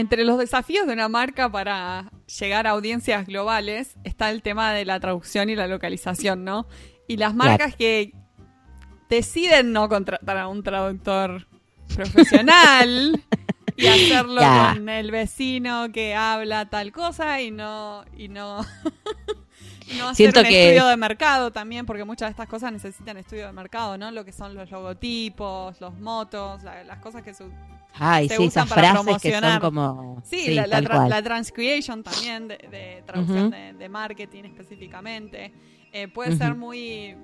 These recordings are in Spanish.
Entre los desafíos de una marca para llegar a audiencias globales está el tema de la traducción y la localización, ¿no? Y las marcas que deciden no contratar a un traductor profesional y hacerlo con el vecino que habla tal cosa y no y no no hacer un estudio de mercado también porque muchas de estas cosas necesitan estudio de mercado no lo que son los logotipos los motos las cosas que se, Ay, sí, esas frases que son como sí, la, la, transcreation también de, traducción de, marketing específicamente eh, puede ser muy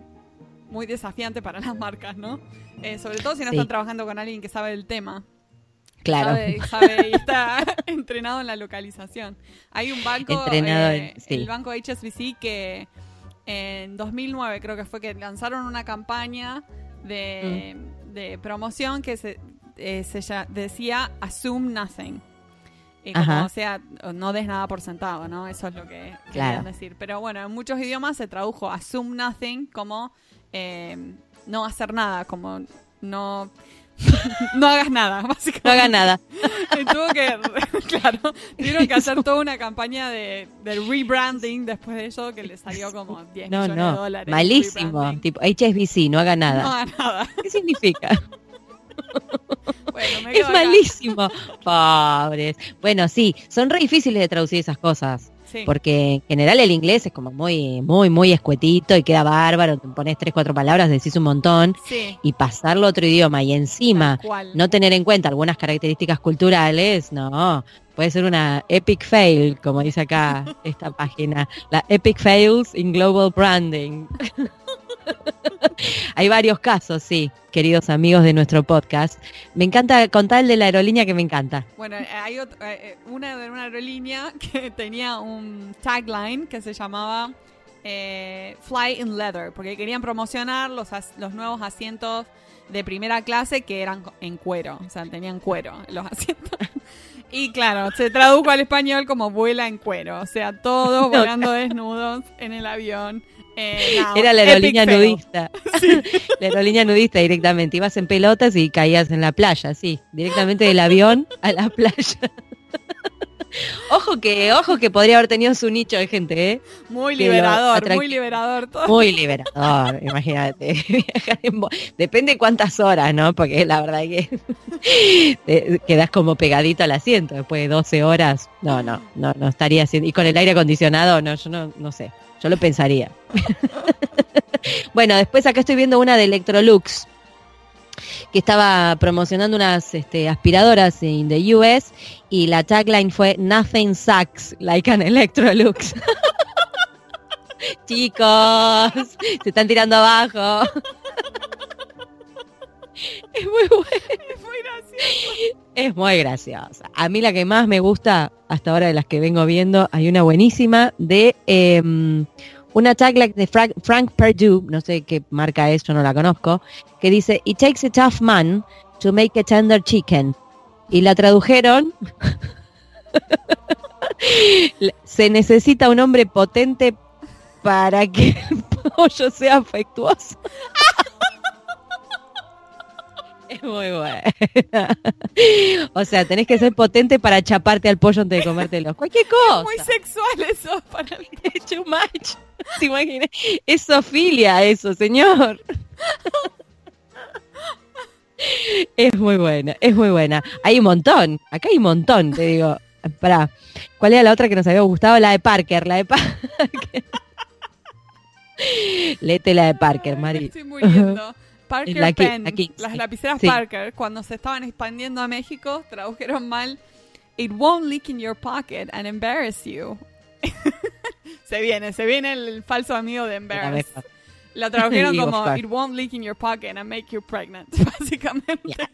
muy desafiante para las marcas no eh, sobre todo si no están trabajando con alguien que sabe el tema Claro. Sabe, y está entrenado en la localización. Hay un banco, eh, el banco HSBC, que en 2009 creo que fue que lanzaron una campaña de, mm. promoción que se, eh, decía Assume Nothing. o sea, no des nada por sentado, ¿no? Eso es lo que querían decir. Pero bueno, en muchos idiomas se tradujo Assume Nothing como eh, no hacer nada, como no no hagas nada, básicamente. No hagas nada. tuvo que, claro, tuvieron que hacer toda una campaña de, rebranding después de eso que le salió como 10 millones de dólares. Malísimo, tipo HSBC, no haga nada. No haga nada. ¿Qué significa? es malísimo. Pobres. Bueno, sí, son re difíciles de traducir esas cosas. Porque en general el inglés es como muy, muy, muy escuetito y queda bárbaro. Te pones tres, cuatro palabras, decís un montón. Y pasarlo a otro idioma y encima no tener en cuenta algunas características culturales, no. Puede ser una epic fail, como dice acá esta página. La epic fails in global branding. Hay varios casos, sí, queridos amigos de nuestro podcast. Me encanta contar el de la aerolínea que me encanta. Bueno, eh, hay eh, eh, una de una aerolínea que tenía un tagline que se llamaba Fly in Leather, porque querían promocionar los, los nuevos asientos de primera clase que eran en cuero, o sea, tenían cuero los asientos. Y claro, se tradujo al español como vuela en cuero, o sea, todos volando desnudos en el avión. Eh, Era la aerolínea nudista. la aerolínea nudista directamente. Ibas en pelotas y caías en la playa, sí. Directamente del avión a la playa. ojo que, ojo que podría haber tenido su nicho de gente, ¿eh? Muy liberador, muy liberador todo. Muy liberador, imagínate. Depende cuántas horas, ¿no? Porque la verdad es que quedas como pegadito al asiento después de 12 horas. No, no, no, no estaría haciendo. Y con el aire acondicionado, no, yo no, no sé. Yo lo pensaría. bueno, después acá estoy viendo una de Electrolux que estaba promocionando unas este, aspiradoras en the US y la tagline fue Nothing sucks like an Electrolux. Chicos, se están tirando abajo. es muy bueno. Es muy graciosa. A mí la que más me gusta hasta ahora de las que vengo viendo, hay una buenísima de em, una tagline de Frank, Frank Perdue, no sé qué marca es, yo no la conozco, que dice, It takes a tough man to make a tender chicken. Y la tradujeron, se necesita un hombre potente para que el pollo sea afectuoso. Es muy buena. o sea, tenés que ser potente para chaparte al pollo antes de comértelo. Cualquier cosa. Muy sexual eso para mí. Too much. ¿Te imaginas? Es sofilia eso, señor. es muy buena, es muy buena. Hay un montón. Acá hay un montón, te digo. Para, ¿cuál era la otra que nos había gustado? La de Parker, la de Parker. Lete la de Parker, Mari. Estoy muy Parker Pen, las lapiceras Parker, cuando se estaban expandiendo a México, tradujeron mal It won't leak in your pocket and embarrass you. se viene, se viene el falso amigo de embarrass. La tradujeron como It won't leak in your pocket and make you pregnant, básicamente.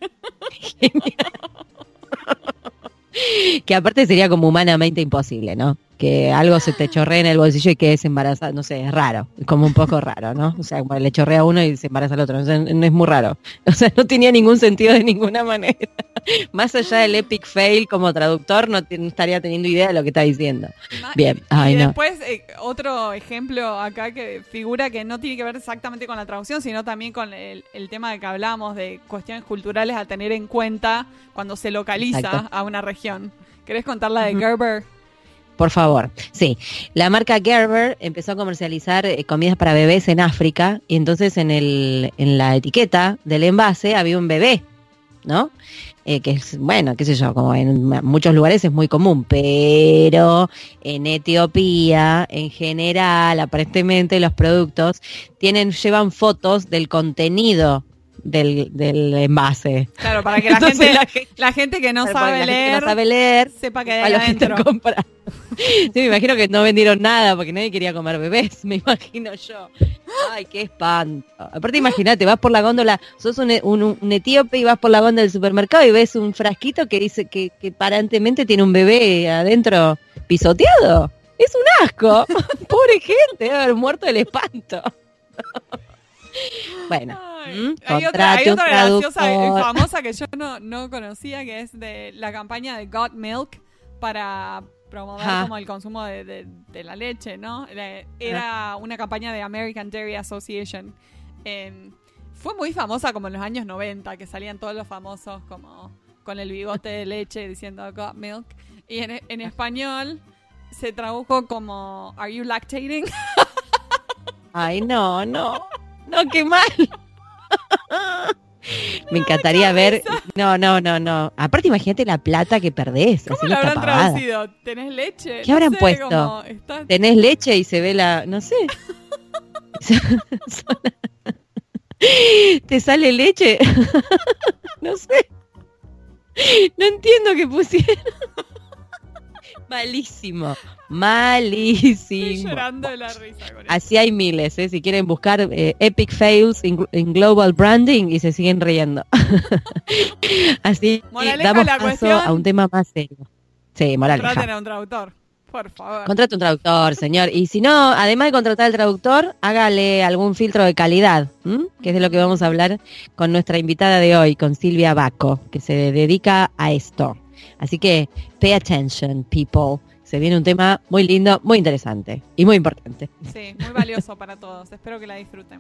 que aparte sería como humanamente imposible, ¿no? que algo se te chorrea en el bolsillo y quedes embarazada, no sé, es raro, como un poco raro, ¿no? O sea, como le chorrea a uno y se embaraza al otro, no, es muy raro. O sea, no tenía ningún sentido de ninguna manera. Más allá del epic fail como traductor, no, estaría teniendo idea de lo que está diciendo. Bien, y después eh, otro ejemplo acá que figura que no tiene que ver exactamente con la traducción, sino también con el, tema de que hablamos de cuestiones culturales a tener en cuenta cuando se localiza a una región ¿Querés contar la de Gerber? Por favor, sí. La marca Gerber empezó a comercializar eh, comidas para bebés en África y entonces en, el, en la etiqueta del envase había un bebé, ¿no? Eh, que es, bueno, qué sé yo, como en muchos lugares es muy común, pero en Etiopía, en general, aparentemente los productos tienen, llevan fotos del contenido del, del envase. Claro, para que la, gente, la, gente, que no sabe leer, no sabe leer, sepa que hay adentro. compra. Sí, me imagino que no vendieron nada porque nadie quería comer bebés, me imagino yo. Ay, qué espanto. Aparte, imagínate, vas por la góndola, sos un, un, etíope y vas por la góndola del supermercado y ves un frasquito que dice que, que aparentemente tiene un bebé adentro pisoteado. Es un asco. Pobre gente, debe haber muerto del espanto. bueno. Hay, otra, hay otra graciosa y famosa que yo no, no conocía, que es de la campaña de Got Milk para promover como el consumo de, de, la leche, ¿no? Era una campaña de American Dairy Association. Em, fue muy famosa como en los años 90, que salían todos los famosos como con el bigote de leche diciendo Got Milk. Y en, en español se tradujo como Are you lactating? Ay, no, no. No, qué mal. Me encantaría ver. No, no, no, no. Aparte, imagínate la plata que perdés. ¿Cómo lo habrán traducido? ¿Tenés leche? ¿Qué habrán puesto? Tenés leche y se ve la. No sé. ¿Te sale leche? no sé. No entiendo qué pusieron. Malísimo. Malísimo. llorando de la risa Así hay miles, ¿eh? Si quieren buscar eh, Epic Fails in, Global Branding y se siguen riendo. Así damos paso a un tema más serio. Sí, moraleja. Contraten a un traductor, por favor. Contrate un traductor, señor. Y si no, además de contratar al traductor, hágale algún filtro de calidad, que es de lo que vamos a hablar con nuestra invitada de hoy, con Silvia Baco, que se dedica a esto. Así que, pay attention, people se viene un tema muy lindo, muy interesante y muy importante. Sí, muy valioso para todos. Espero que la disfruten.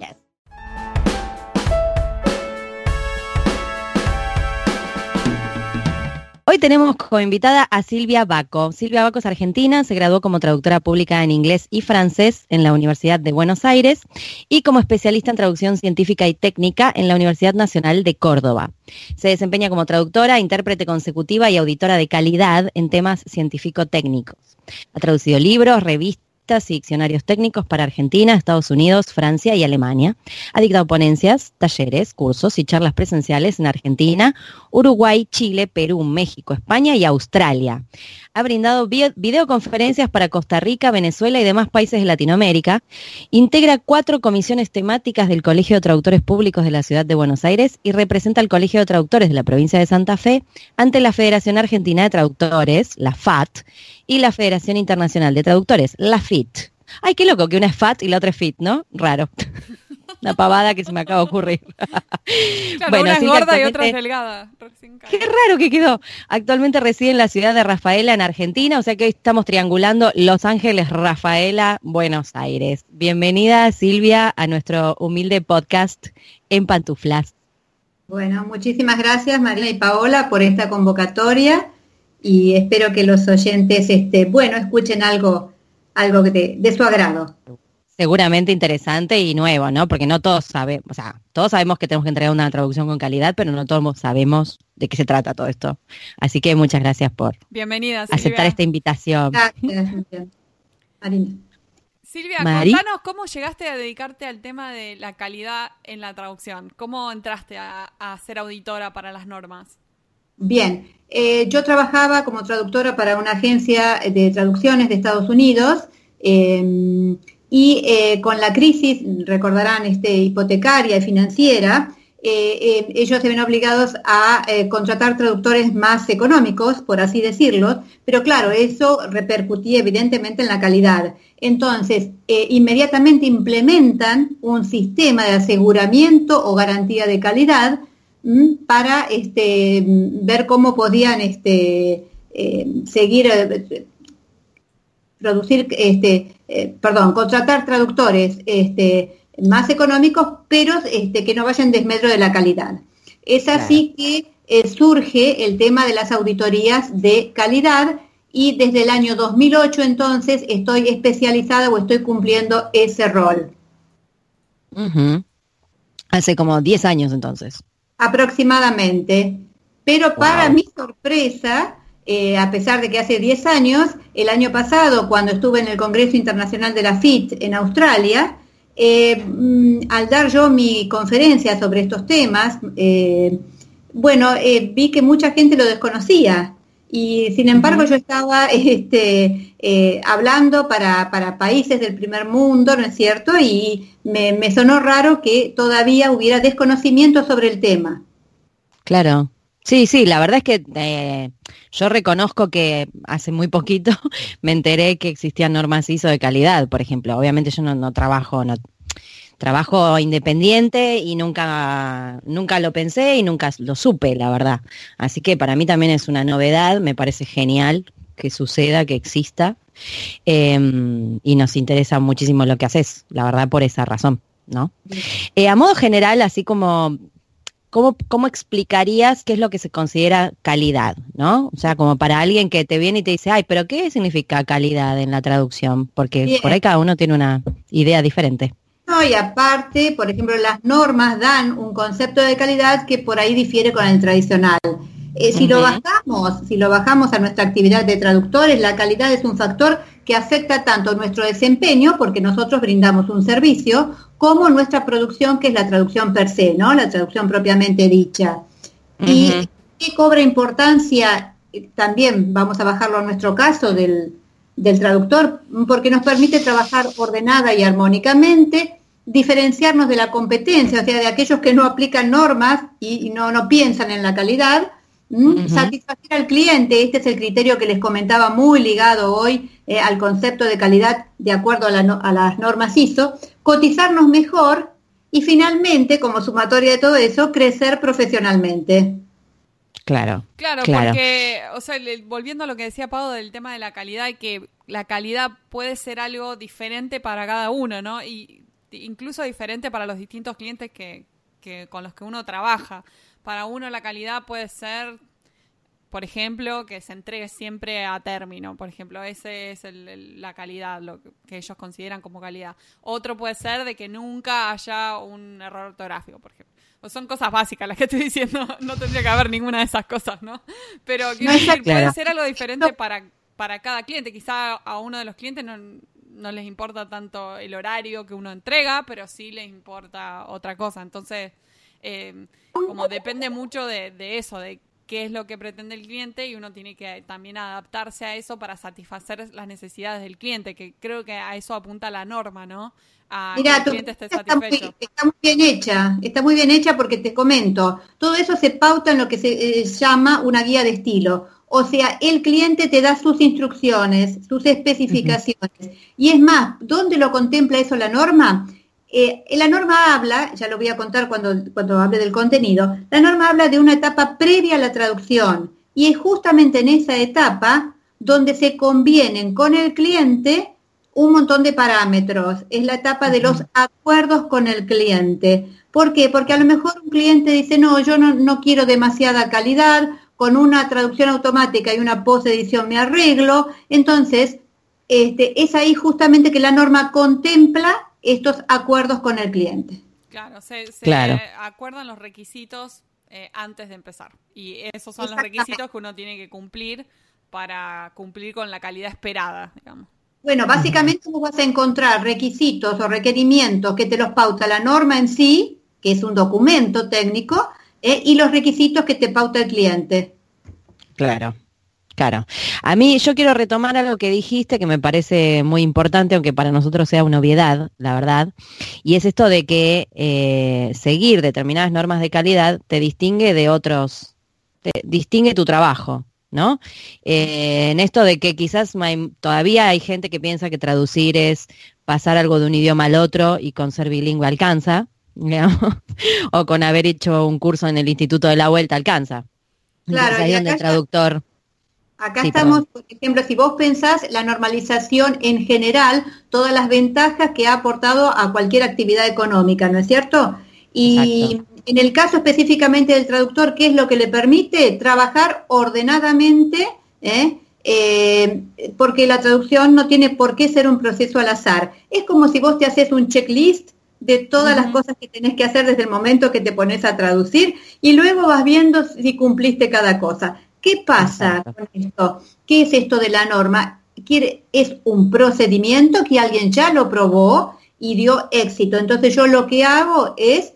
Hoy tenemos como invitada a Silvia Baco. Silvia Baco es argentina, se graduó como traductora pública en inglés y francés en la Universidad de Buenos Aires y como especialista en traducción científica y técnica en la Universidad Nacional de Córdoba. Se desempeña como traductora, intérprete consecutiva y auditora de calidad en temas científico-técnicos. Ha traducido libros, revistas, y diccionarios técnicos para Argentina, Estados Unidos, Francia y Alemania. Ha dictado ponencias, talleres, cursos y charlas presenciales en Argentina, Uruguay, Chile, Perú, México, España y Australia. Ha brindado videoconferencias para Costa Rica, Venezuela y demás países de Latinoamérica. Integra cuatro comisiones temáticas del Colegio de Traductores Públicos de la Ciudad de Buenos Aires y representa al Colegio de Traductores de la provincia de Santa Fe ante la Federación Argentina de Traductores, la FAT, y la Federación Internacional de Traductores, la FIT. Ay, qué loco que una es FAT y la otra es FIT, ¿no? Raro. Una pavada que se me acaba de ocurrir. bueno, una es gorda y otra es delgada. Qué raro que quedó. Actualmente reside en la ciudad de Rafaela, en Argentina, o sea que hoy estamos triangulando Los Ángeles, Rafaela, Buenos Aires. Bienvenida, Silvia, a nuestro humilde podcast en pantuflas. Bueno, muchísimas gracias, Marina y Paola, por esta convocatoria y espero que los oyentes, este, bueno, escuchen algo, algo de, de su agrado. Seguramente interesante y nuevo, ¿no? Porque no todos sabemos, o sea, todos sabemos que tenemos que entregar una traducción con calidad, pero no todos sabemos de qué se trata todo esto. Así que muchas gracias por Bienvenida, aceptar esta invitación. Gracias, Marina. Silvia, contanos cómo llegaste a dedicarte al tema de la calidad en la traducción. ¿Cómo entraste a ser auditora para las normas? Bien, eh, yo trabajaba como traductora para una agencia de traducciones de Estados Unidos em, y eh, con la crisis, recordarán, este, hipotecaria y financiera, eh, ellos se ven obligados a contratar traductores más económicos, por así decirlo, pero claro, eso repercutía evidentemente en la calidad. Entonces, inmediatamente implementan un sistema de aseguramiento o garantía de calidad para este, ver cómo podían este, eh, seguir, eh, producir, este, eh, perdón, contratar traductores este, más económicos, pero este, que no vayan desmedro de la calidad. Es así que surge el tema de las auditorías de calidad y desde el año 2008 entonces estoy especializada o estoy cumpliendo ese rol. Hace como 10 años entonces. Aproximadamente. Pero para mi sorpresa, eh, a pesar de que hace 10 años, el año pasado, cuando estuve en el Congreso Internacional de la FIT en Australia, eh, mm, al dar yo mi conferencia sobre estos temas, eh, bueno, vi que mucha gente lo desconocía y sin embargo yo estaba este, hablando para, países del primer mundo, ¿no es cierto? Y me, me sonó raro que todavía hubiera desconocimiento sobre el tema. Claro, Sí, sí, la verdad es que eh, yo reconozco que hace muy poquito me enteré que existían normas ISO de calidad, por ejemplo. Obviamente yo no, trabajo, no, trabajo independiente y nunca, nunca lo pensé y nunca lo supe, la verdad. Así que para mí también es una novedad, me parece genial que suceda, que exista. Em, y nos interesa muchísimo lo que haces, la verdad, por esa razón. ¿no? Eh, a modo general, así como ¿cómo, explicarías qué es lo que se considera calidad? ¿no? O sea, como para alguien que te viene y te dice, ay, pero ¿qué significa calidad en la traducción? Porque por ahí cada uno tiene una idea diferente. No, y aparte, por ejemplo, las normas dan un concepto de calidad que por ahí difiere con el tradicional. Eh, si lo bajamos, si lo bajamos a nuestra actividad de traductores, la calidad es un factor que afecta tanto nuestro desempeño, porque nosotros brindamos un servicio, como nuestra producción, que es la traducción per se, ¿no? La traducción propiamente dicha. Y que cobra importancia, también vamos a bajarlo a nuestro caso del, traductor, porque nos permite trabajar ordenada y armónicamente, diferenciarnos de la competencia, o sea, de aquellos que no aplican normas y, no, no piensan en la calidad, satisfacer al cliente, este es el criterio que les comentaba muy ligado hoy eh, al concepto de calidad de acuerdo a, las normas ISO, cotizarnos mejor y finalmente, como sumatoria de todo eso, crecer profesionalmente. Claro. Claro, porque, o sea, volviendo a lo que decía Pau del tema de la calidad, y que la calidad puede ser algo diferente para cada uno, ¿no? Y incluso diferente para los distintos clientes que, que con los que uno trabaja. Para uno la calidad puede ser por ejemplo, que se entregue siempre a término. Por ejemplo, ese es la calidad, lo que ellos consideran como calidad. Otro puede ser de que nunca haya un error ortográfico, por ejemplo. O son cosas básicas las que estoy diciendo, no tendría que haber ninguna de esas cosas, ¿no? Pero puede ser algo diferente para, para cada cliente. Quizá a uno de los clientes no, no les importa tanto el horario que uno entrega, pero sí les importa otra cosa. Entonces, eh, como depende mucho de, de eso, de qué es lo que pretende el cliente y uno tiene que también adaptarse a eso para satisfacer las necesidades del cliente, que creo que a eso apunta la norma, ¿no? A Mira, que el cliente esté satisfecho. Está muy, bien hecha, está muy bien hecha porque te comento, todo eso se pauta en lo que se eh, llama una guía de estilo. O sea, el cliente te da sus instrucciones, sus especificaciones. Y es más, ¿dónde lo contempla eso la norma? Eh, la norma habla, ya lo voy a contar cuando, cuando hable del contenido, la norma habla de una etapa previa a la traducción y es justamente en esa etapa donde se convienen con el cliente un montón de parámetros. Es la etapa de los acuerdos con el cliente. ¿Por qué? Porque a lo mejor un cliente dice, no, yo no, no quiero demasiada calidad, con una traducción automática y una post-edición me arreglo. Entonces, este, es ahí justamente que la norma contempla estos acuerdos con el cliente. Claro, se, acuerdan los requisitos eh, antes de empezar. Y esos son los requisitos que uno tiene que cumplir para cumplir con la calidad esperada, digamos. Bueno, básicamente vos vas a encontrar requisitos o requerimientos que te los pauta la norma en sí, que es un documento técnico, eh, y los requisitos que te pauta el cliente. Claro. Claro. A mí yo quiero retomar algo que dijiste que me parece muy importante, aunque para nosotros sea una obviedad, la verdad, y es esto de que eh, seguir determinadas normas de calidad te distingue de otros, te distingue tu trabajo, ¿no? Eh, en esto de que quizás todavía hay gente que piensa que traducir es pasar algo de un idioma al otro y con ser bilingüe alcanza, o con haber hecho un curso en el Instituto de la Vuelta alcanza. Claro, ahí donde el traductor Acá estamos, por ejemplo, si vos pensás la normalización en general, todas las ventajas que ha aportado a cualquier actividad económica, ¿no es cierto? Y en el caso específicamente del traductor, ¿qué es lo que le permite? Trabajar ordenadamente, ¿eh? Eh, porque la traducción no tiene por qué ser un proceso al azar. Es como si vos te haces un checklist de todas las cosas que tenés que hacer desde el momento que te pones a traducir y luego vas viendo si cumpliste cada cosa. ¿Qué pasa con esto? ¿Qué es esto de la norma? Quiere, es un procedimiento que alguien ya lo probó y dio éxito. Entonces yo lo que hago es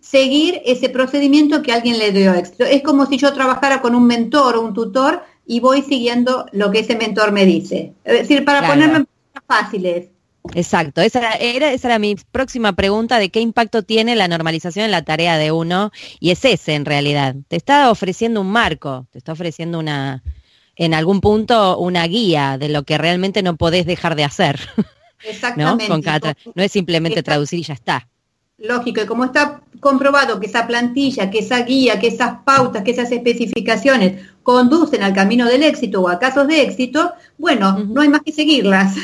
seguir ese procedimiento que alguien le dio éxito. Es como si yo trabajara con un mentor o un tutor y voy siguiendo lo que ese mentor me dice. Es decir, para ponerlo en fáciles. Exacto, esa era, esa era mi próxima pregunta de qué impacto tiene la normalización en la tarea de uno y es ese en realidad. Te está ofreciendo un marco, te está ofreciendo una, en algún punto, una guía de lo que realmente no podés dejar de hacer. Exactamente. ¿no? no es simplemente traducir y ya está lógico, y como está comprobado que esa plantilla, que esa guía, que esas pautas, que esas especificaciones conducen al camino del éxito o a casos de éxito, bueno, no hay más que seguirlas.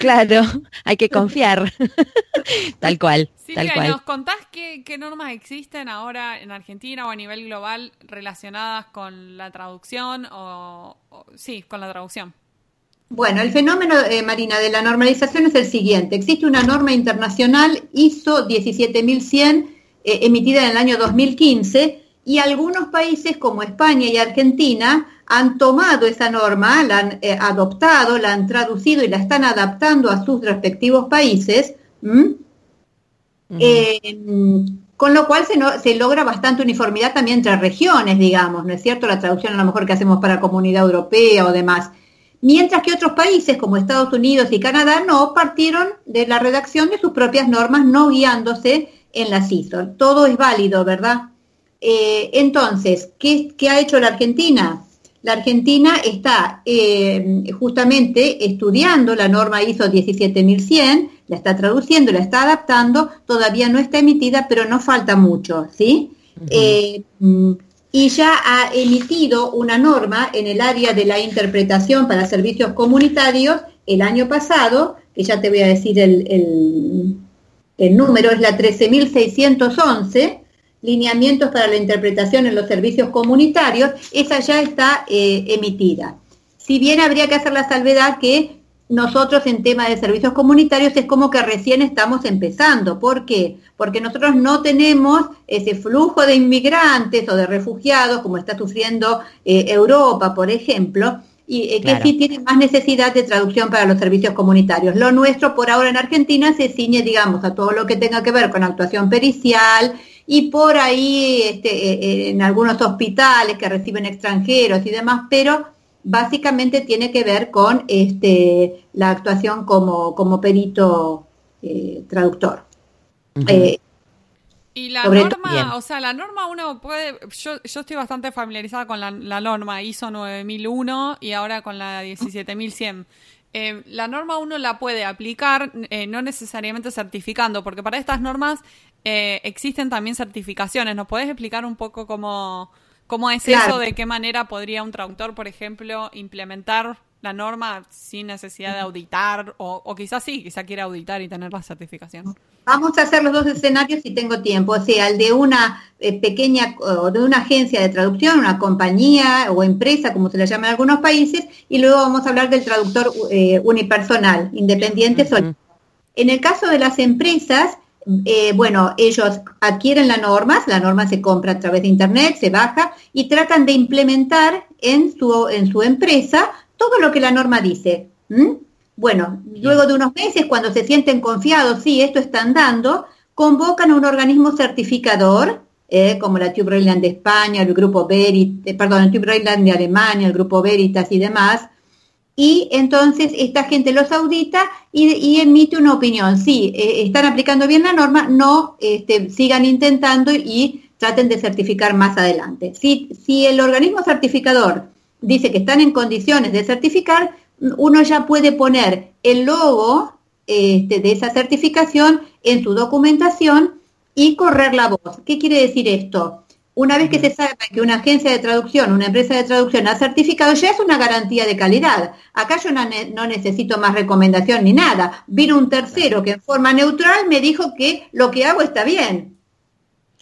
Claro, hay que confiar. tal cual. tal cual. ¿nos contás qué, normas existen ahora en Argentina o a nivel global relacionadas con la traducción o sí, con la traducción? Bueno, el fenómeno, eh, Marina, de la normalización es el siguiente. Existe una norma internacional ISO 17100 eh, emitida en el año 2015 y algunos países como España y Argentina han tomado esa norma, la han eh, adoptado, la han traducido y la están adaptando a sus respectivos países. con lo cual se, se, logra bastante uniformidad también entre regiones, digamos, ¿no es cierto? La traducción a lo mejor que hacemos para Comunidad Europea o demás mientras que otros países como Estados Unidos y Canadá no partieron de la redacción de sus propias normas, no guiándose en las ISO. Todo es válido, ¿verdad? Eh, entonces, ¿qué, ha hecho la Argentina? La Argentina está eh, justamente estudiando la norma ISO 17100, la está traduciendo, la está adaptando, todavía no está emitida, pero no falta mucho, ¿sí? y ya ha emitido una norma en el área de la interpretación para servicios comunitarios el año pasado, que ya te voy a decir el, el, número, es la 13.611, lineamientos para la interpretación en los servicios comunitarios, esa ya está eh, emitida. Si bien habría que hacer la salvedad que nosotros en tema de servicios comunitarios es como que recién estamos empezando. ¿Por qué? Porque nosotros no tenemos ese flujo de inmigrantes o de refugiados como está sufriendo eh, Europa, por ejemplo, y eh, que sí tiene más necesidad de traducción para los servicios comunitarios. Lo nuestro por ahora en Argentina se ciñe, digamos, a todo lo que tenga que ver con actuación pericial y por ahí este, eh, en algunos hospitales que reciben extranjeros y demás, pero básicamente tiene que ver con este, la actuación como, como perito eh, traductor. Eh, y la norma, o sea, la norma uno puede, yo, yo estoy bastante familiarizada con la, norma ISO 9001 y ahora con la 17100. Eh, la norma uno la puede aplicar, no necesariamente certificando, porque para estas normas existen también certificaciones. ¿Nos podés explicar un poco cómo, ¿Cómo es eso? ¿De qué manera podría un traductor, por ejemplo, implementar la norma sin necesidad de auditar? O, quizás sí, quizás quiera auditar y tener la certificación. Vamos a hacer los dos escenarios si tengo tiempo. O sea, el de una eh, pequeña o de una agencia de traducción, una compañía o empresa, como se le llama en algunos países, y luego vamos a hablar del traductor eh, unipersonal, independiente. En el caso de las empresas, eh, bueno, ellos adquieren las normas, la norma se compra a través de Internet, se baja y tratan de implementar en su, en su empresa todo lo que la norma dice. Bueno, luego de unos meses, cuando se sienten confiados, sí, esto está andando, convocan a un organismo certificador, eh, como la Tube de España, el Grupo Veritas, eh, perdón, el Tube de Alemania, el Grupo Veritas y demás, y entonces esta gente los audita y, emite una opinión. Si eh, están aplicando bien la norma, no este, sigan intentando y traten de certificar más adelante. Si, si el organismo certificador dice que están en condiciones de certificar, uno ya puede poner el logo este, de esa certificación en su documentación y correr la voz. ¿Qué quiere decir esto? Una vez que se sabe que una agencia de traducción, una empresa de traducción ha certificado, ya es una garantía de calidad. Acá yo no, necesito más recomendación ni nada. Vino un tercero que en forma neutral me dijo que lo que hago está bien.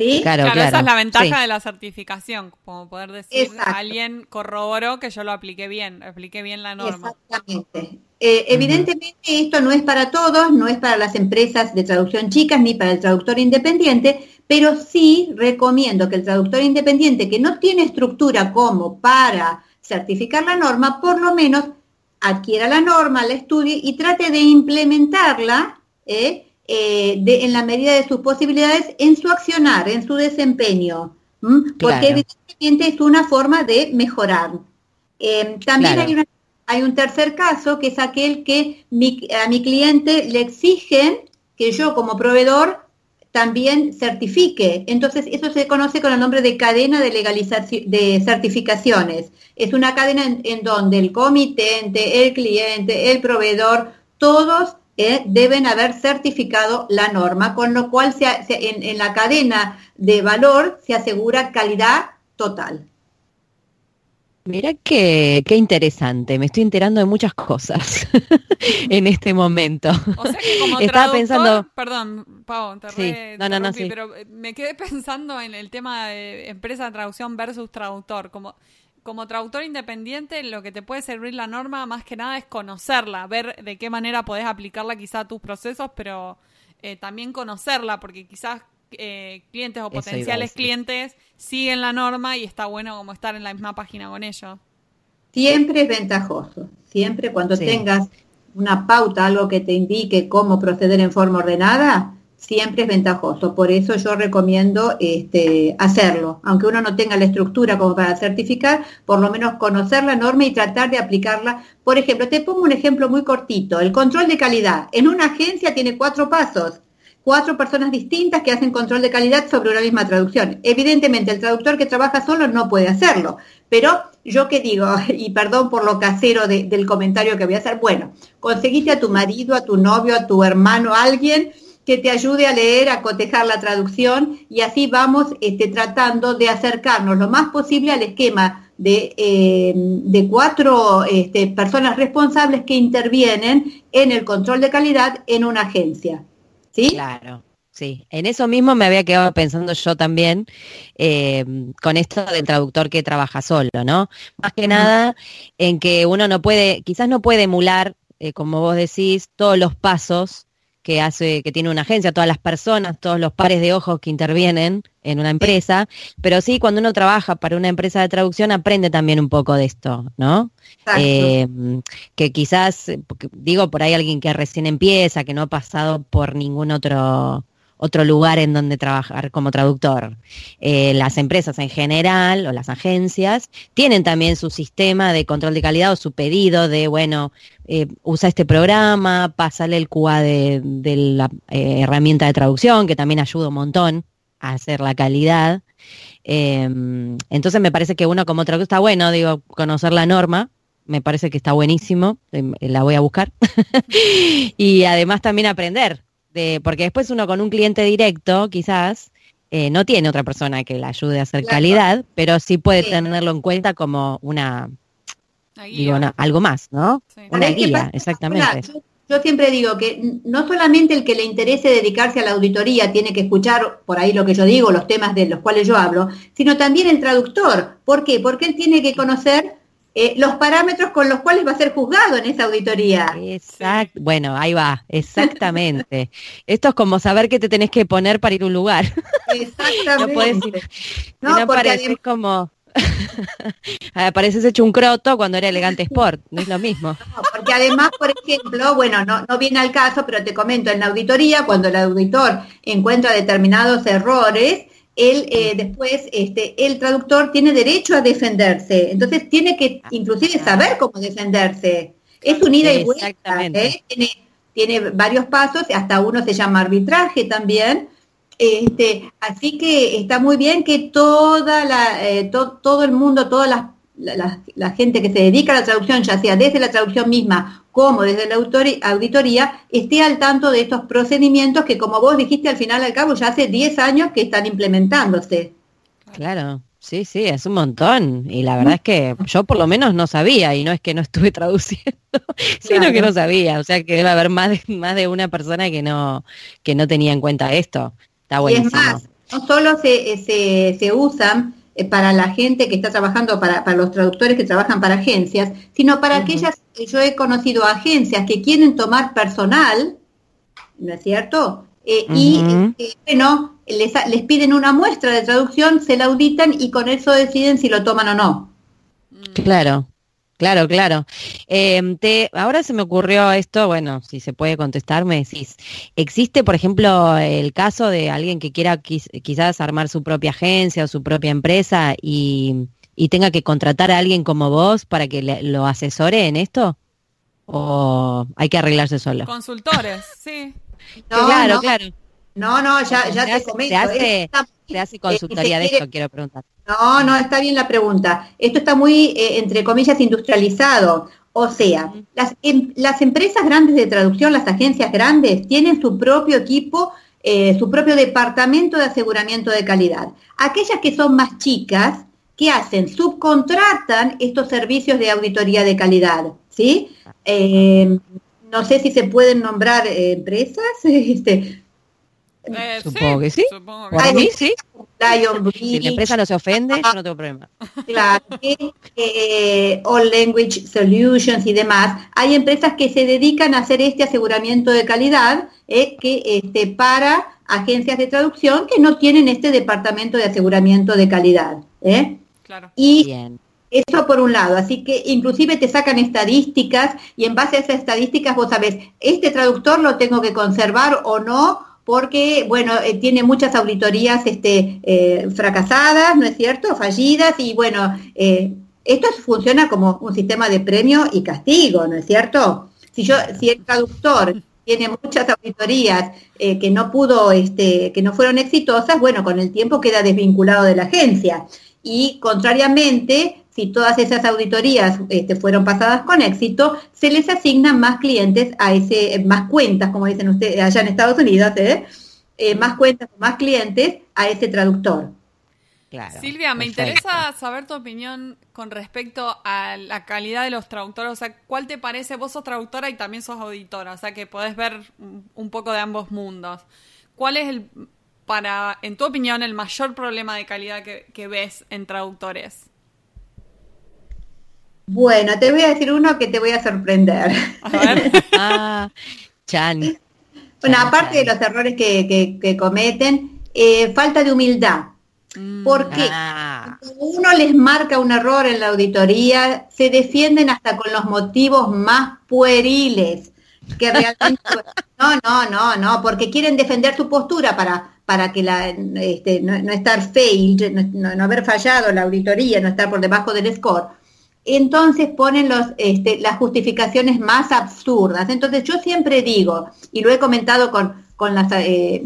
¿Sí? Claro, esa es la ventaja de la certificación, como poder decir, alguien corroboró que yo lo apliqué bien, apliqué bien la norma. Exactamente. Eh, evidentemente esto no es para todos, no es para las empresas de traducción chicas ni para el traductor independiente, pero sí recomiendo que el traductor independiente que no tiene estructura como para certificar la norma, por lo menos adquiera la norma, la estudie y trate de implementarla. ¿eh? Eh, en la medida de sus posibilidades en su accionar, en su desempeño, porque evidentemente es una forma de mejorar. Eh, también hay, un tercer caso que es aquel que a mi cliente le exigen que yo como proveedor también certifique. Entonces, eso se conoce con el nombre de cadena de legalización de certificaciones. Es una cadena en donde el comitente, el cliente, el proveedor, todos deben haber certificado la norma, con lo cual se, en, la cadena de valor se asegura calidad total. Mira qué, qué interesante, me estoy enterando de muchas cosas en este momento. O sea que como Estaba pensando, perdón, Pau, te no, no, no, pero me quedé pensando en el tema de empresa de traducción versus traductor, como como traductor independiente, lo que te puede servir la norma más que nada es conocerla, ver de qué manera podés aplicarla quizá a tus procesos, pero eh, también conocerla, porque quizás eh, clientes o potenciales clientes siguen la norma y está bueno como estar en la misma página con ellos. Siempre es ventajoso, siempre cuando tengas una pauta, algo que te indique cómo proceder en forma ordenada, siempre es ventajoso. Por eso yo recomiendo este, hacerlo. Aunque uno no tenga la estructura como para certificar, por lo menos conocer la norma y tratar de aplicarla. Por ejemplo, te pongo un ejemplo muy cortito. El control de calidad. En una agencia tiene cuatro pasos. Cuatro personas distintas que hacen control de calidad sobre una misma traducción. Evidentemente, el traductor que trabaja solo no puede hacerlo. Pero yo qué digo, y perdón por lo casero del comentario que voy a hacer, bueno, conseguiste a tu marido, a tu novio, a tu hermano, a alguien que te ayude a leer, a cotejar la traducción y así vamos este, tratando de acercarnos lo más posible al esquema de, eh, de cuatro este, personas responsables que intervienen en el control de calidad en una agencia. ¿Sí? Claro. Sí, en eso mismo me había quedado pensando yo también eh, con esto del traductor que trabaja solo, ¿no? Más que nada en que uno no puede, quizás no puede emular, eh, como vos decís, todos los pasos que hace, que tiene una agencia, todas las personas, todos los pares de ojos que intervienen en una empresa, pero sí cuando uno trabaja para una empresa de traducción aprende también un poco de esto, ¿no? Eh, que quizás, digo por ahí alguien que recién empieza, que no ha pasado por ningún otro otro lugar en donde trabajar como traductor. Eh, las empresas en general o las agencias tienen también su sistema de control de calidad o su pedido de, bueno, eh, usa este programa, pásale el QA de, la eh, herramienta de traducción, que también ayuda un montón a hacer la calidad. Em, entonces me parece que uno como traductor está bueno, digo, conocer la norma, me parece que está buenísimo, em, la voy a buscar. y además también aprender, porque después uno con un cliente directo, quizás, eh, no tiene otra persona que le ayude a hacer calidad, pero sí puede tenerlo en cuenta como una, digo, algo más, ¿no? Una guía, exactamente. yo, siempre digo que no solamente el que le interese dedicarse a la auditoría tiene que escuchar por ahí lo que yo digo, los temas de los cuales yo hablo, sino también el traductor. ¿Por qué? Porque él tiene que conocer eh, los parámetros con los cuales va a ser juzgado en esa auditoría. Exacto, bueno, ahí va, exactamente. Esto es como saber qué te tenés que poner para ir a un lugar. Exactamente. no, no, no como... Pareces hecho un croto cuando era elegante sport, no es lo mismo. porque además, por ejemplo, bueno, no, no viene al caso, pero te comento, en la auditoría, cuando el auditor encuentra determinados errores, él eh, después, este, el traductor tiene derecho a defenderse, entonces tiene que inclusive saber cómo defenderse. Es un ida y vuelta, ¿eh? tiene, tiene, varios pasos, hasta uno se llama arbitraje también. Este, así que está muy bien que toda la, eh, todo el mundo, toda la, la, gente que se dedica a la traducción, ya sea desde la traducción misma como desde la auditoría esté al tanto de estos procedimientos que, como vos dijiste, al final al cabo ya hace 10 años que están implementándose. Claro, sí, sí, es un montón. Y la verdad es que yo por lo menos no sabía, y no es que no estuve traduciendo, sino que no sabía. O sea que debe haber más de, más de una persona que no, que no tenía en cuenta esto. Está buenísimo. no solo se, se, se usan para la gente que está trabajando, para, para, los traductores que trabajan para agencias, sino para aquellas, yo he conocido agencias que quieren tomar personal, ¿no es cierto? Eh, y eh, bueno, les, les piden una muestra de traducción, se la auditan y con eso deciden si lo toman o no. Claro. Claro, claro. Em, te, ahora se me ocurrió esto, bueno, si se puede contestar, me decís. ¿Existe, por ejemplo, el caso de alguien que quiera quizás armar su propia agencia o su propia empresa y, tenga que contratar a alguien como vos para que lo asesore en esto? ¿O hay que arreglarse solo? Consultores, sí. claro, claro. No, no, ya, ya te comento. Se hace, consultoría de esto, quiero preguntar. No, no, está bien la pregunta. Esto está muy, eh, entre comillas, industrializado. O sea, las, em, las, empresas grandes de traducción, las agencias grandes, tienen su propio equipo, eh, su propio departamento de aseguramiento de calidad. Aquellas que son más chicas, ¿qué hacen? Subcontratan estos servicios de auditoría de calidad, ¿sí? Eh, no sé si se pueden nombrar empresas, este, eh, supongo que sí. Supongo que mí sí. Si la empresa no se ofende, yo no tengo problema. Claro, eh, All Language Solutions y demás. Hay empresas que se dedican a hacer este aseguramiento de calidad eh, que este, para agencias de traducción que no tienen este departamento de aseguramiento de calidad. ¿eh? Claro. Y Eso por un lado, así que inclusive te sacan estadísticas y en base a esas estadísticas vos sabés, este traductor lo tengo que conservar o no, porque, bueno, eh, tiene muchas auditorías este, eh, fracasadas, ¿no es cierto?, fallidas, y bueno, eh, esto funciona como un sistema de premio y castigo, ¿no es cierto? Si, yo, si el traductor tiene muchas auditorías que no pudo, este, que no fueron exitosas, bueno, con el tiempo queda desvinculado de la agencia. Y contrariamente, si todas esas auditorías este, fueron pasadas con éxito, se les asignan más clientes a ese, más cuentas, como dicen ustedes allá en Estados Unidos, ¿eh? Eh, más cuentas, más clientes a ese traductor. Silvia, me interesa saber tu opinión con respecto a la calidad de los traductores. O sea, ¿cuál te parece? Vos sos traductora y también sos auditora, o sea que podés ver un poco de ambos mundos. ¿Cuál es el, para, en tu opinión, el mayor problema de calidad que ves en traductores? Bueno, te voy a decir uno que te voy a sorprender. A ver. ah, Chan. Bueno, aparte de los errores que, cometen, eh, falta de humildad. Mm. Porque ah. uno les marca un error en la auditoría, se defienden hasta con los motivos más pueriles. Que realmente. no, no, no, no, porque quieren defender su postura para, para que la, este, no, estar failed, no haber fallado la auditoría, no estar por debajo del score entonces ponen los, este, las justificaciones más absurdas. Entonces yo siempre digo, y lo he comentado con, con las eh,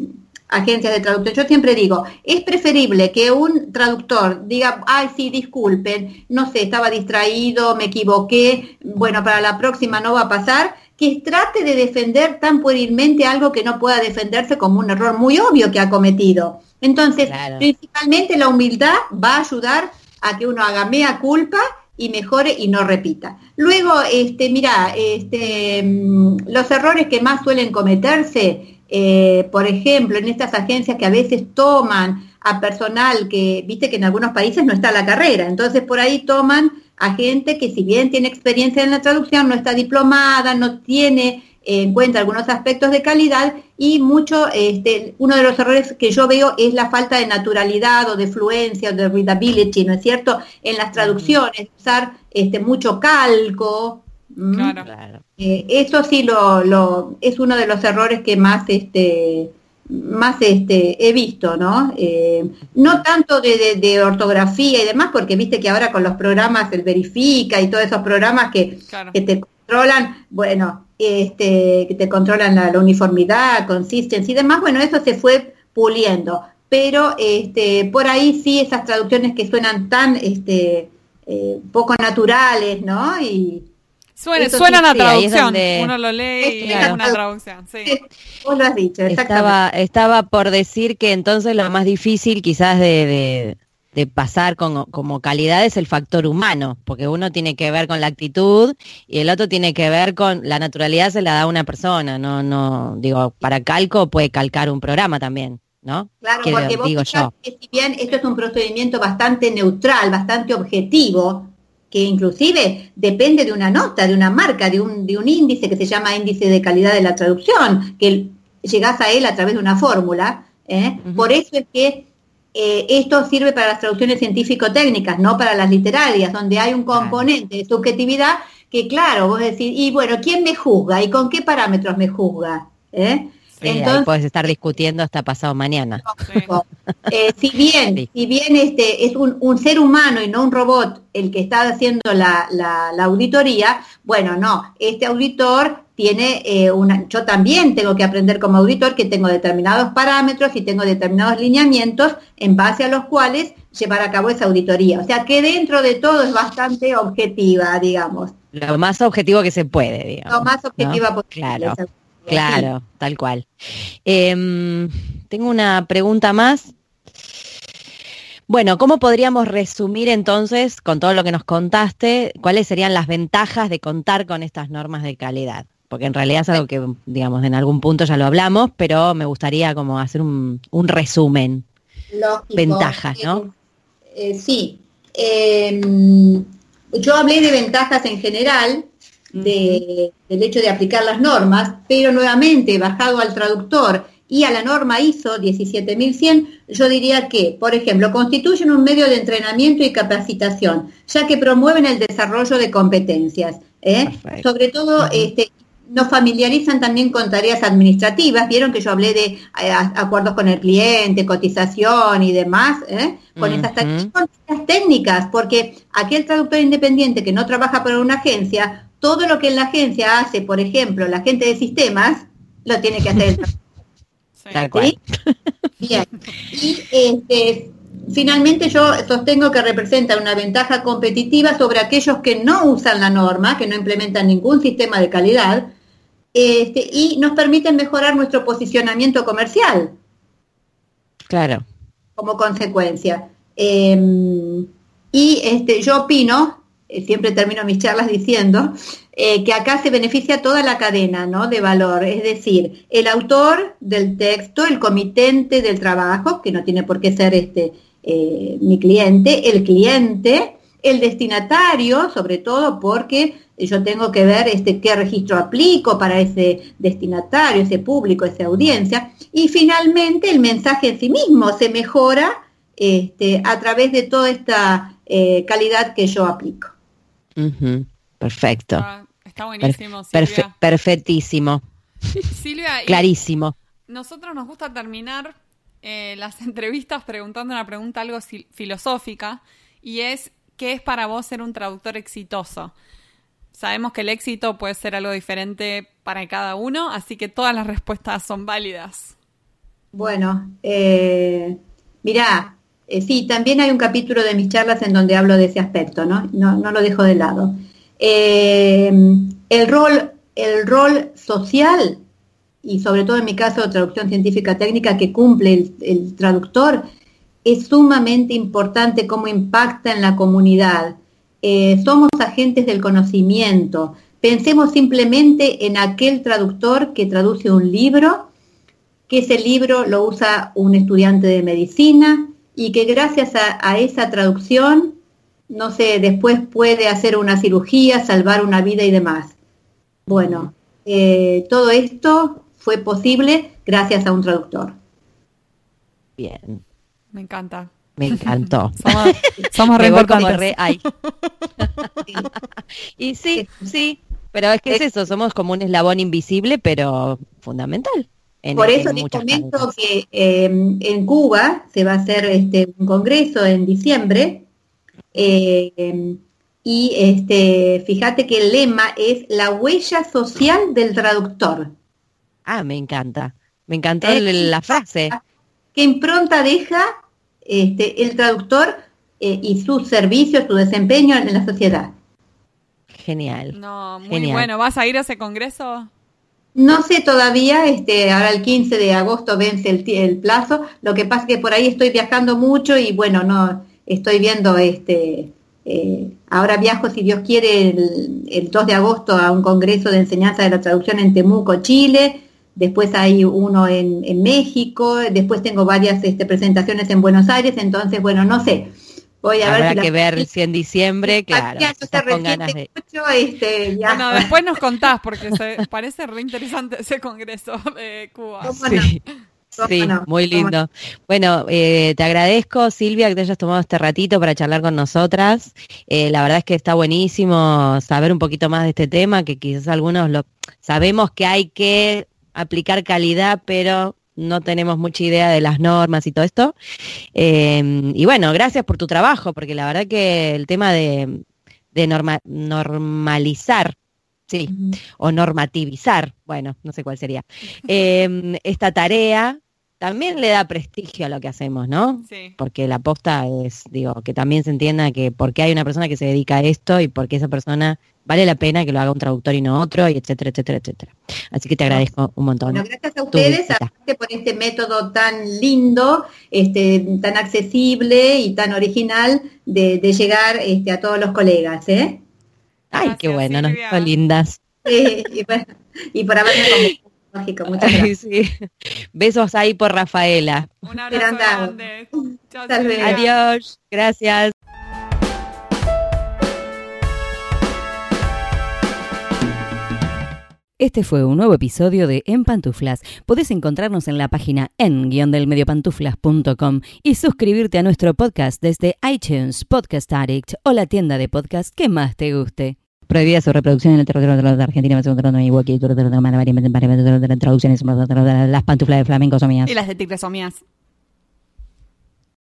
agencias de traducción, yo siempre digo, es preferible que un traductor diga, ay, sí, disculpen, no sé, estaba distraído, me equivoqué, bueno, para la próxima no va a pasar, que trate de defender tan puerilmente algo que no pueda defenderse como un error muy obvio que ha cometido. Entonces, principalmente la humildad va a ayudar a que uno haga mea culpa y mejore y no repita. Luego, este, mira, este, mm, los errores que más suelen cometerse, eh, por ejemplo, en estas agencias que a veces toman a personal que, viste que en algunos países no está la carrera, entonces por ahí toman a gente que si bien tiene experiencia en la traducción, no está diplomada, no tiene en cuenta algunos aspectos de calidad y mucho, este, uno de los errores que yo veo es la falta de naturalidad o de fluencia o de readability, ¿no es cierto? En las traducciones, usar este, mucho calco. Claro. Eh, eso sí lo, lo, es uno de los errores que más este más este he visto, ¿no? Eh, no tanto de, de, ortografía y demás, porque viste que ahora con los programas el verifica y todos esos programas que, que te controlan, bueno, este, que te controlan la, uniformidad, consistencia y demás, bueno, eso se fue puliendo. Pero este, por ahí sí esas traducciones que suenan tan este, eh, poco naturales, ¿no? Y suenan a traducción. Uno lo lee y es una traducción. Sí. Vos lo has dicho. Estaba, estaba por decir que entonces lo más difícil quizás de de pasar con, como calidad es el factor humano, porque uno tiene que ver con la actitud y el otro tiene que ver con la naturalidad se la da una persona, no, no, digo, para calco puede calcar un programa también. ¿no? Claro, porque vos digo yo. Que si bien esto es un procedimiento bastante neutral, bastante objetivo, que inclusive depende de una nota, de una marca, de un, de un índice que se llama índice de calidad de la traducción, que llegás a él a través de una fórmula. ¿eh? Por eso es que eh, esto sirve para las traducciones científico-técnicas, no para las literarias, donde hay un componente de subjetividad que, claro, vos decís, y bueno, ¿quién me juzga y con qué parámetros me juzga? ¿Eh? Entonces, puedes estar discutiendo hasta pasado mañana. Eh, si bien, si bien este es un, ser humano y no un robot el que está haciendo la, auditoría, bueno, no, este auditor tiene eh, una, yo también tengo que aprender como auditor que tengo determinados parámetros y tengo determinados lineamientos en base a los cuales llevar a cabo esa auditoría. O sea que dentro de todo es bastante objetiva, digamos. Lo más objetivo que se puede, digamos. Lo más objetiva posible. Claro. Claro, tal cual. Em, tengo una pregunta más. Bueno, ¿cómo podríamos resumir entonces, con todo lo que nos contaste, cuáles serían las ventajas de contar con estas normas de calidad? Porque en realidad es algo que, digamos, en algún punto ya lo hablamos, pero me gustaría como hacer un, resumen. Ventajas, ¿no? Eh, eh, sí. Em, yo hablé de ventajas en general, del hecho de aplicar las normas, pero nuevamente bajado al traductor y a la norma ISO 17100, yo diría que, por ejemplo, constituyen un medio de entrenamiento y capacitación, ya que promueven el desarrollo de competencias. ¿eh? Sobre todo, este, nos familiarizan también con tareas administrativas. Vieron que yo hablé de eh, acuerdos con el cliente, cotización y demás, ¿eh? con estas técnicas, porque aquel traductor independiente que no trabaja para una agencia todo lo que en la agencia hace, por ejemplo, la gente de sistemas, lo tiene que hacer el Bien. Y este, finalmente yo sostengo que representa una ventaja competitiva sobre aquellos que no usan la norma, que no implementan ningún sistema de calidad, este, y nos permiten mejorar nuestro posicionamiento comercial. Claro. Como consecuencia. Em, y este, yo opino siempre termino mis charlas diciendo, eh, que acá se beneficia toda la cadena de valor, es decir, el autor del texto, el comitente del trabajo, que no tiene por qué ser este, eh, mi cliente, el cliente, el destinatario, sobre todo porque yo tengo que ver este, qué registro aplico para ese destinatario, ese público, esa audiencia, y finalmente el mensaje en sí mismo se mejora este, a través de toda esta calidad que yo aplico. Perfecto. está buenísimo, Silvia. perfectísimo. Silvia, clarísimo. Nosotros nos gusta terminar eh, las entrevistas preguntando una pregunta algo filosófica y es, ¿qué es para vos ser un traductor exitoso? Sabemos que el éxito puede ser algo diferente para cada uno, así que todas las respuestas son válidas. Bueno, eh, mirá, eh, sí, también hay un capítulo de mis charlas en donde hablo de ese aspecto, ¿no? No, lo dejo de lado. Eh, el, rol, el rol social, y sobre todo en mi caso de traducción científica técnica que cumple el, traductor, es sumamente importante cómo impacta en la comunidad. Eh, somos agentes del conocimiento. Pensemos simplemente en aquel traductor que traduce un libro, que ese libro lo usa un estudiante de medicina, y que gracias a, esa traducción, no sé, después puede hacer una cirugía, salvar una vida y demás. Bueno, eh, todo esto fue posible gracias a un traductor. Bien. Me encanta. Me encantó. somos, re importantes. y sí, sí, pero es que es eso, somos como un eslabón invisible, pero fundamental. Por eso les comento que em, en Cuba se va a hacer este, un congreso en diciembre em, y este, fíjate que el lema es la huella social del traductor. Ah, me encanta. Me encantó la frase. ¿Qué impronta deja este, el traductor eh, y sus servicios, su desempeño en la sociedad? Genial. No, muy bueno. ¿Vas a ir a ese congreso? No sé todavía, este, ahora el 15 de agosto vence el, plazo, lo que pasa es que por ahí estoy viajando mucho y bueno, no, estoy viendo, este, eh, ahora viajo, si Dios quiere, el, 2 de agosto a un congreso de enseñanza de la traducción en Temuco, Chile, después hay uno en, México, después tengo varias este, presentaciones en Buenos Aires, entonces, bueno, no sé. Voy a Habrá ver que ver si en diciembre, claro. con ganas de... este, Bueno, después nos contás, porque se, parece re interesante ese congreso de Cuba. Sí. Sí, muy lindo. Bueno, eh, te agradezco, Silvia, que te hayas tomado este ratito para charlar con nosotras. Eh, la verdad es que está buenísimo saber un poquito más de este tema, que quizás algunos lo sabemos que hay que aplicar calidad, pero no tenemos mucha idea de las normas y todo esto. Em, y bueno, gracias por tu trabajo, porque la verdad que el tema de, normalizar, sí, o normativizar, bueno, no sé cuál sería, em, esta tarea también le da prestigio a lo que hacemos, ¿no? Sí. Porque la posta es, digo, que también se entienda que porque hay una persona que se dedica a esto y porque esa persona vale la pena que lo haga un traductor y no otro, y etcétera, etcétera, etcétera. Así que te agradezco un montón. Bueno, gracias a ustedes por este método tan lindo, este, tan accesible y tan original de, llegar este, a todos los colegas, ¿eh? Ay, qué bueno, nos lindas. Sí, y, y por haberme Muchas gracias. Besos ahí por Rafaela. Un abrazo grande. Adiós. Gracias. Este fue un nuevo episodio de En Pantuflas. Podés encontrarnos en la página en-delmediopantuflas.com y suscribirte a nuestro podcast desde iTunes, Podcast Addict o la tienda de podcast que más te guste. Prohibida su reproducción en el territorio de la Argentina, traducciones, las pantuflas de flamenco son mías. Y las de tigres son mías.